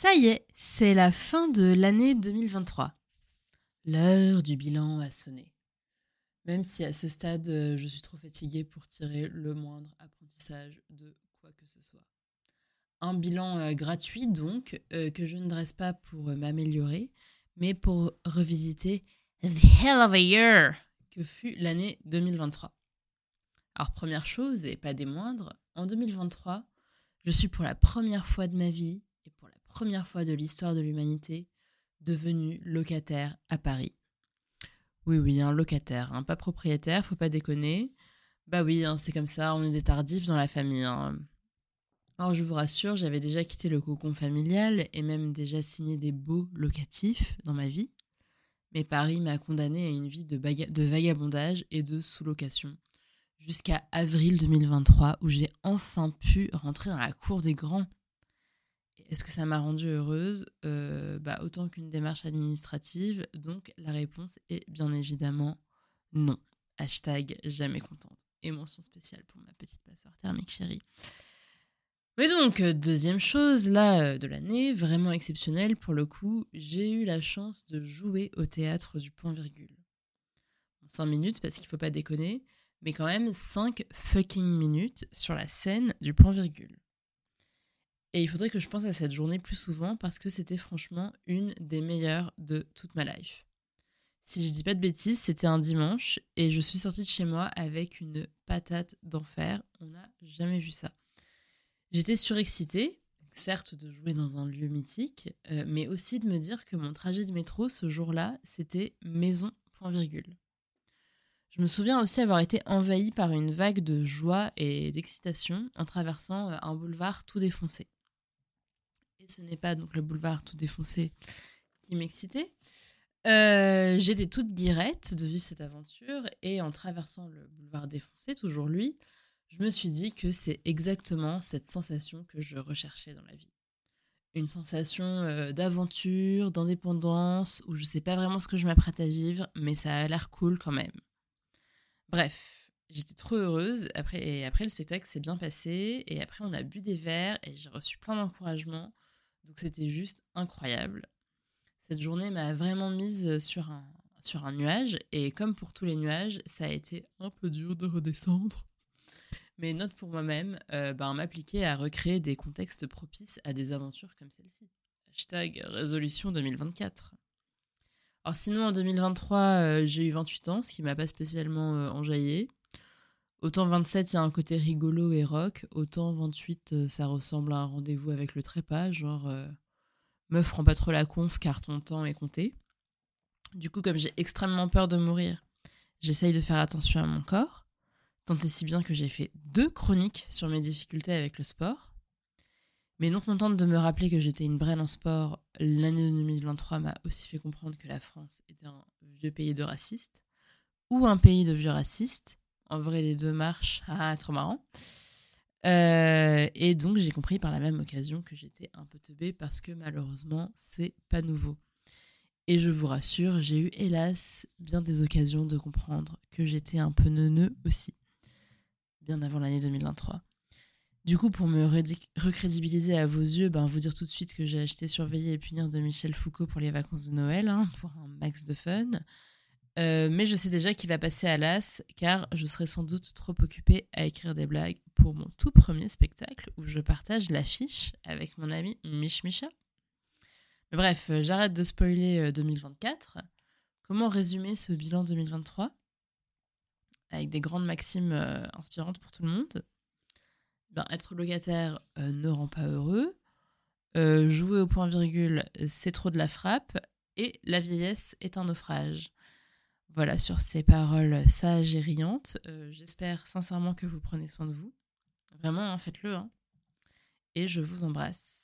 Ça y est, c'est la fin de l'année 2023. L'heure du bilan a sonné. Même si à ce stade, euh, je suis trop fatiguée pour tirer le moindre apprentissage de quoi que ce soit. Un bilan euh, gratuit donc, euh, que je ne dresse pas pour m'améliorer, mais pour revisiter The Hell of a Year que fut l'année 2023. Alors première chose, et pas des moindres, en 2023, je suis pour la première fois de ma vie première fois de l'histoire de l'humanité devenu locataire à Paris. Oui, oui, un locataire, un pas propriétaire, faut pas déconner. Bah oui, hein, c'est comme ça, on est des tardifs dans la famille. Hein. Alors je vous rassure, j'avais déjà quitté le cocon familial et même déjà signé des beaux locatifs dans ma vie. Mais Paris m'a condamné à une vie de, de vagabondage et de sous-location jusqu'à avril 2023 où j'ai enfin pu rentrer dans la cour des grands. Est-ce que ça m'a rendue heureuse? Euh, bah, Autant qu'une démarche administrative. Donc la réponse est bien évidemment non. Hashtag jamais contente. Et mention spéciale pour ma petite passoire thermique chérie. Mais donc, deuxième chose, là, euh, de l'année, vraiment exceptionnelle pour le coup, j'ai eu la chance de jouer au théâtre du point virgule. 5 minutes, parce qu'il faut pas déconner, mais quand même 5 fucking minutes sur la scène du point virgule. Et il faudrait que je pense à cette journée plus souvent parce que c'était franchement une des meilleures de toute ma life. Si je dis pas de bêtises, c'était un dimanche et je suis sortie de chez moi avec une patate d'enfer. On n'a jamais vu ça. J'étais surexcitée, certes de jouer dans un lieu mythique, euh, mais aussi de me dire que mon trajet de métro ce jour-là, c'était maison point virgule. Je me souviens aussi avoir été envahie par une vague de joie et d'excitation en traversant euh, un boulevard tout défoncé. Et ce n'est pas donc le boulevard tout défoncé qui m'excitait. Euh, j'étais toute guirette de vivre cette aventure et en traversant le boulevard défoncé, toujours lui, je me suis dit que c'est exactement cette sensation que je recherchais dans la vie. Une sensation euh, d'aventure, d'indépendance, où je ne sais pas vraiment ce que je m'apprête à vivre, mais ça a l'air cool quand même. Bref, j'étais trop heureuse. Après, et après le spectacle s'est bien passé. Et après, on a bu des verres et j'ai reçu plein d'encouragement. Donc c'était juste incroyable. Cette journée m'a vraiment mise sur un, sur un nuage. Et comme pour tous les nuages, ça a été un peu dur de redescendre. Mais note pour moi-même, euh, ben, m'appliquer à recréer des contextes propices à des aventures comme celle-ci. Hashtag résolution 2024. Alors sinon, en 2023, euh, j'ai eu 28 ans, ce qui m'a pas spécialement euh. Autant 27, il y a un côté rigolo et rock. Autant 28, euh, ça ressemble à un rendez-vous avec le trépas, genre meuf, prends pas trop la conf car ton temps est compté. Du coup, comme j'ai extrêmement peur de mourir, j'essaye de faire attention à mon corps. Tant et si bien que j'ai fait deux chroniques sur mes difficultés avec le sport. Mais non contente de me rappeler que j'étais une braine en sport, l'année 2023 m'a aussi fait comprendre que la France était un vieux pays de racistes, ou un pays de vieux racistes. En vrai, les deux marchent, ah, trop marrant. Euh, et donc, j'ai compris par la même occasion que j'étais un peu teubée parce que malheureusement, c'est pas nouveau. Et je vous rassure, j'ai eu hélas bien des occasions de comprendre que j'étais un peu neuneux aussi, bien avant l'année 2023. Du coup, pour me recrédibiliser à vos yeux, ben, vous dire tout de suite que j'ai acheté Surveiller et punir de Michel Foucault pour les vacances de Noël, hein, pour un max de fun. Euh, mais je sais déjà qu'il va passer à l'as, car je serai sans doute trop occupée à écrire des blagues pour mon tout premier spectacle où je partage l'affiche avec mon ami Mich Micha. Bref, euh, j'arrête de spoiler 2024. Euh, Comment résumer ce bilan 2023 Avec des grandes maximes inspirantes pour tout le monde? Ben, être locataire ne rend pas heureux. Jouer au point virgule, c'est trop de la frappe. Et la vieillesse est un naufrage. Voilà, sur ces paroles sages et riantes, euh, j'espère sincèrement que vous prenez soin de vous. Vraiment, hein, faites-le. Hein. Et je vous embrasse.